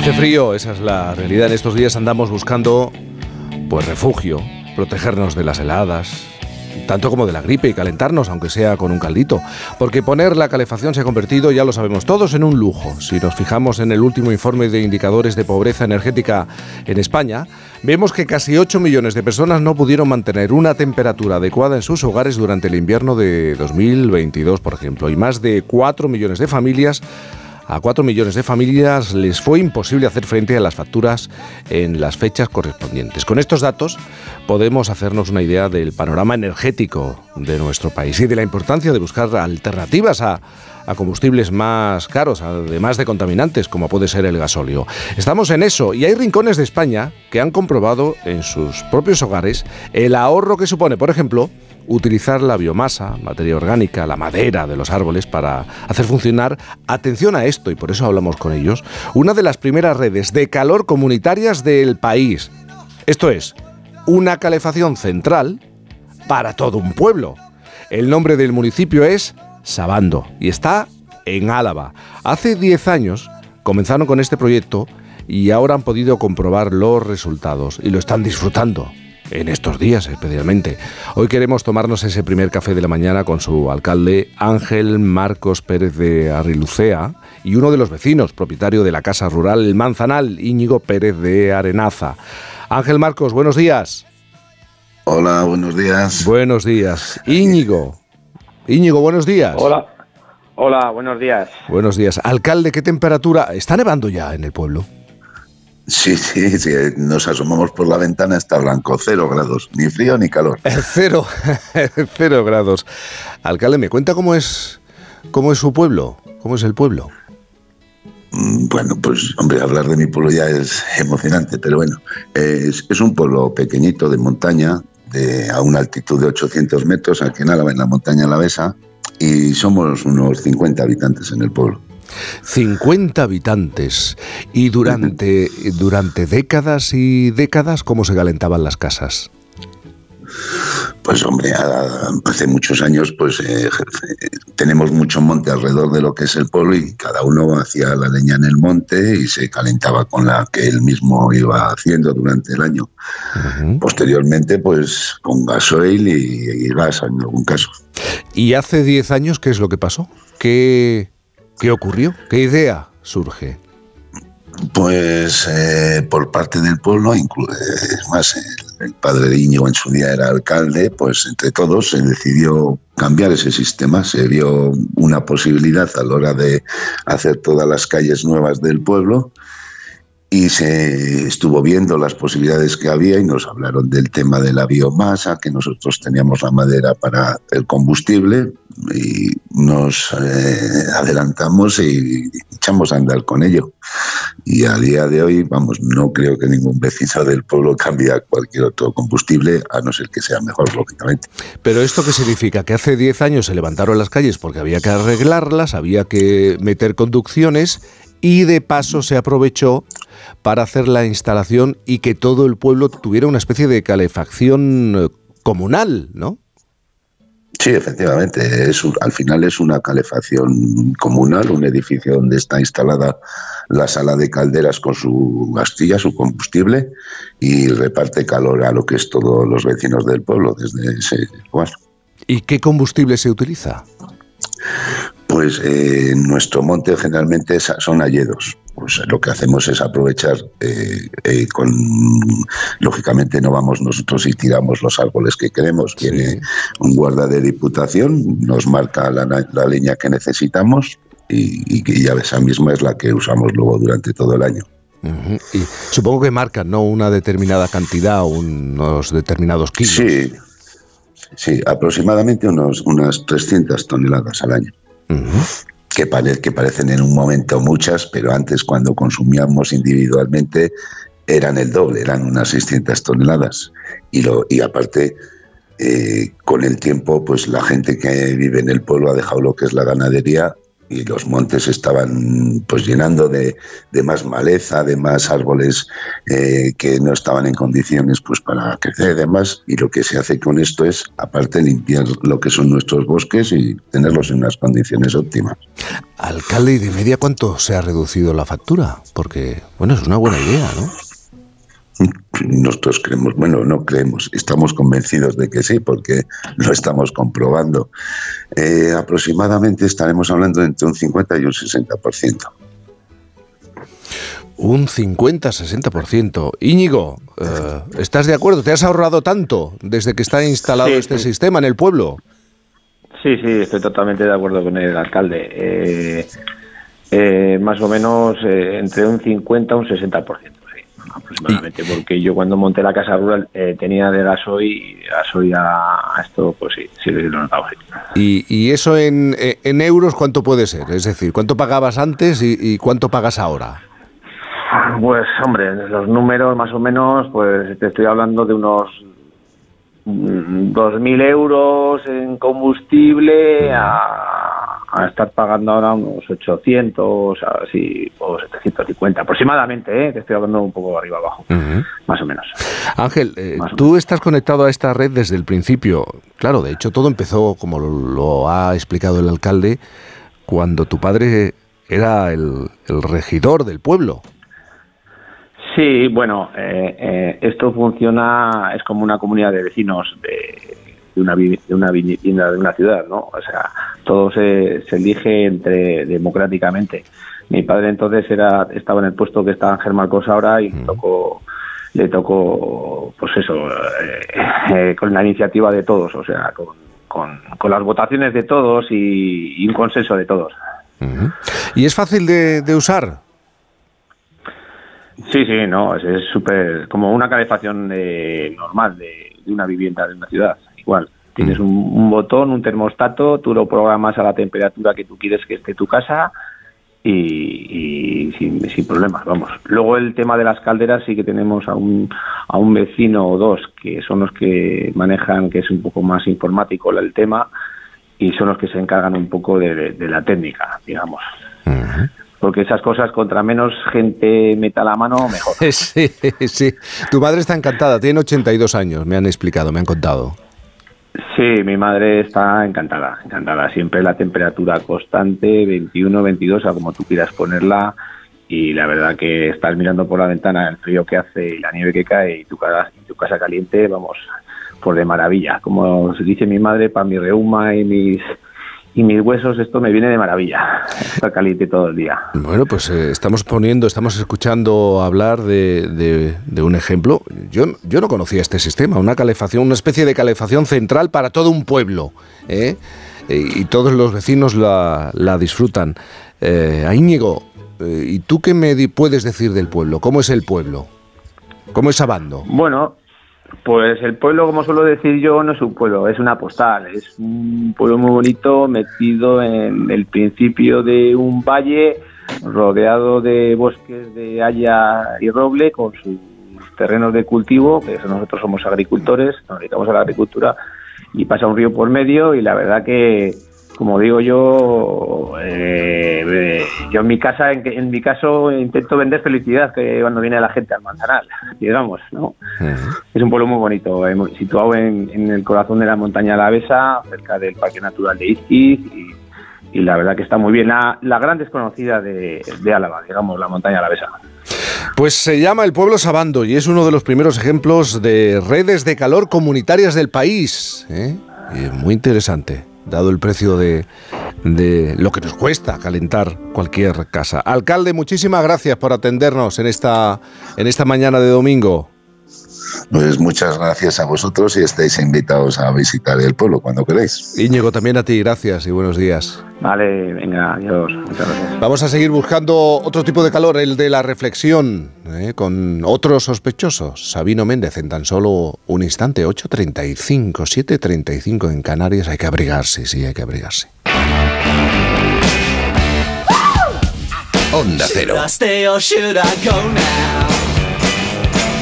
Hace frío, esa es la realidad. En estos días andamos buscando pues refugio, protegernos de las heladas, tanto como de la gripe y calentarnos, aunque sea con un caldito. Porque poner la calefacción se ha convertido, ya lo sabemos todos, en un lujo. Si nos fijamos en el último informe de indicadores de pobreza energética en España, vemos que casi 8 millones de personas no pudieron mantener una temperatura adecuada en sus hogares durante el invierno de 2022, por ejemplo, y más de 4 millones de familias a 4 millones de familias les fue imposible hacer frente a las facturas en las fechas correspondientes. Con estos datos podemos hacernos una idea del panorama energético de nuestro país y de la importancia de buscar alternativas a, combustibles más caros, además de contaminantes, como puede ser el gasóleo. Estamos en eso y hay rincones de España que han comprobado en sus propios hogares el ahorro que supone, por ejemplo, utilizar la biomasa, materia orgánica, la madera de los árboles para hacer funcionar, atención a esto, y por eso hablamos con ellos, una de las primeras redes de calor comunitarias del país. Esto es, una calefacción central para todo un pueblo. El nombre del municipio es Sabando y está en Álava. Hace 10 años comenzaron con este proyecto y ahora han podido comprobar los resultados y lo están disfrutando en estos días especialmente. Hoy queremos tomarnos ese primer café de la mañana con su alcalde Ángel Marcos Pérez de Arrilucea y uno de los vecinos, propietario de la casa rural El Manzanal, Íñigo Pérez de Arenaza. Ángel Marcos, buenos días. Hola, buenos días. Buenos días. Íñigo. Íñigo, buenos días. Hola. Hola, buenos días. Buenos días. Alcalde, ¿qué temperatura? ¿Está nevando ya en el pueblo? Sí, sí, sí, nos asomamos por la ventana, está blanco, cero grados, ni frío ni calor. Cero, cero grados. Alcalde, ¿me cuenta cómo es, cómo es su pueblo? ¿Cómo es el pueblo? Mm, bueno, pues hombre, hablar de mi pueblo ya es emocionante, pero bueno, es, es un pueblo pequeñito de montaña, de, a una altitud de 800 metros, aquí en Álava, en la montaña Alavesa, y somos unos 50 habitantes en el pueblo. 50 habitantes. Y durante, durante décadas y décadas, ¿cómo se calentaban las casas? Pues hombre, hace muchos años pues eh, tenemos mucho monte alrededor de lo que es el pueblo y cada uno hacía la leña en el monte y se calentaba con la que él mismo iba haciendo durante el año. Posteriormente pues con gasoil y, y, gas en algún caso. ¿Y hace 10 años qué es lo que pasó? ¿Qué, ¿Qué ocurrió? ¿Qué idea surge? Pues eh, por parte del pueblo, es más, el, padre de Íñigo en su día era alcalde, pues entre todos se decidió cambiar ese sistema, se vio una posibilidad a la hora de hacer todas las calles nuevas del pueblo y se estuvo viendo las posibilidades que había y nos hablaron del tema de la biomasa, que nosotros teníamos la madera para el combustible y nos eh, adelantamos y echamos a andar con ello. Y a día de hoy, vamos, no creo que ningún vecino del pueblo cambie a cualquier otro combustible, a no ser que sea mejor, lógicamente. Pero ¿esto qué significa? Que hace 10 años se levantaron las calles porque había que arreglarlas, había que meter conducciones y de paso se aprovechó para hacer la instalación y que todo el pueblo tuviera una especie de calefacción eh, comunal, ¿no? Sí, efectivamente. Es al final es una calefacción comunal, un edificio donde está instalada la sala de calderas con su gastilla, su combustible, y reparte calor a lo que es todos los vecinos del pueblo desde ese lugar. ¿Y qué combustible se utiliza? Pues eh, nuestro monte generalmente son alledos. Pues lo que hacemos es aprovechar eh, eh, con lógicamente no vamos nosotros y tiramos los árboles que queremos. Viene un guarda de diputación nos marca la, leña que necesitamos y, que ya esa misma es la que usamos luego durante todo el año. Y supongo que marcan no una determinada cantidad unos determinados kilos. Sí. Sí aproximadamente unos unas 300 toneladas al año que, que parecen en un momento muchas, pero antes cuando consumíamos individualmente eran el doble, eran unas 600 toneladas. Y, lo, y aparte, eh, con el tiempo, pues la gente que vive en el pueblo ha dejado lo que es la ganadería y los montes estaban pues llenando de, más maleza, de más árboles eh, que no estaban en condiciones pues para crecer y demás. Y lo que se hace con esto es, aparte, limpiar lo que son nuestros bosques y tenerlos en unas condiciones óptimas. Alcalde, ¿y de media cuánto se ha reducido la factura? Porque, bueno, es una buena idea, ¿no? Nosotros creemos, bueno, no creemos, estamos convencidos de que sí, porque lo estamos comprobando. Eh, aproximadamente estaremos hablando entre un 50 y un 60%. Un 50-60%. Íñigo, eh, ¿estás de acuerdo? ¿Te has ahorrado tanto desde que está instalado este sistema en el pueblo? Sí, sí, estoy totalmente de acuerdo con el alcalde. Eh, más o menos entre un 50 y un 60% aproximadamente, porque yo cuando monté la casa rural eh, tenía de gasoil y gasoil a, esto, pues sí, sí lo notaba. ¿Y, ¿Y, eso en, en, euros cuánto puede ser? Es decir, ¿cuánto pagabas antes y, cuánto pagas ahora? Pues hombre, los números más o menos, pues te estoy hablando de unos 2.000 mm, euros en combustible a a estar pagando ahora unos 800 así, o 750 aproximadamente, ¿eh? que estoy hablando un poco arriba abajo, más o menos. Ángel, eh, tú estás conectado a esta red desde el principio. Claro, de hecho todo empezó, como lo, ha explicado el alcalde, cuando tu padre era el, regidor del pueblo. Sí, bueno, eh, eh, esto funciona, es como una comunidad de vecinos de de una, de una vivienda de una ciudad, ¿no? O sea, todo se, se elige entre democráticamente. Mi padre entonces era estaba en el puesto que está Ángel Marcos ahora y le tocó le tocó pues eso eh, eh, con la iniciativa de todos, o sea, con, con, las votaciones de todos y, un consenso de todos. ¿Y es fácil de, de usar? Sí, sí, no, es súper como una calefacción normal de, de, una vivienda de una ciudad igual. Tienes mm. un, botón, un termostato, tú lo programas a la temperatura que tú quieres que esté tu casa y, sin, sin, problemas, vamos. Luego el tema de las calderas sí que tenemos a un, a un vecino o dos que son los que manejan, que es un poco más informático el tema y son los que se encargan un poco de, la técnica, digamos. porque esas cosas contra menos gente meta la mano, mejor. Sí, sí. Tu madre está encantada, tiene 82 años, me han explicado, me han contado. Sí, mi madre está encantada, encantada. Siempre la temperatura constante, 21, 22, a como tú quieras ponerla. Y la verdad que estás mirando por la ventana el frío que hace y la nieve que cae y tu casa, tu casa caliente, vamos, por de maravilla. Como dice mi madre, para mi reuma y mis y mis huesos, esto me viene de maravilla. Está caliente todo el día. Bueno, pues eh, estamos poniendo, estamos escuchando hablar de, de, un ejemplo. Yo, yo no conocía este sistema, una calefacción, una especie de calefacción central para todo un pueblo. ¿eh? Y todos los vecinos la, la disfrutan. Eh, Íñigo, eh, ¿y tú qué me puedes decir del pueblo? ¿Cómo es el pueblo? ¿Cómo es Abando? Bueno, pues el pueblo, como suelo decir yo, no es un pueblo, es una postal. Es un pueblo muy bonito metido en el principio de un valle rodeado de bosques de haya y roble con sus terrenos de cultivo, que nosotros somos agricultores, nos dedicamos a la agricultura y pasa un río por medio y la verdad que como digo yo, eh, yo en mi casa, en, mi caso, intento vender felicidad que cuando viene la gente al Manzanar, digamos, ¿no? Es un pueblo muy bonito, eh, situado en, el corazón de la montaña Alavesa, cerca del Parque Natural de Izquiz, y, la verdad que está muy bien. La, gran desconocida de, Álava, digamos, la montaña Alavesa. Pues se llama el pueblo Sabando y es uno de los primeros ejemplos de redes de calor comunitarias del país. ¿eh? Muy interesante dado el precio de, de lo que nos cuesta calentar cualquier casa. Alcalde, muchísimas gracias por atendernos en esta, en esta mañana de domingo. Pues muchas gracias a vosotros y estáis invitados a visitar el pueblo cuando queráis. Íñigo, también a ti, gracias y buenos días. Vale, venga, adiós. Muchas gracias. Vamos a seguir buscando otro tipo de calor, el de la reflexión, ¿eh? con otros sospechosos. Sabino Méndez en tan solo un instante, 8.35, 7.35 en Canarias. Hay que abrigarse, sí, hay que abrigarse. Onda Cero.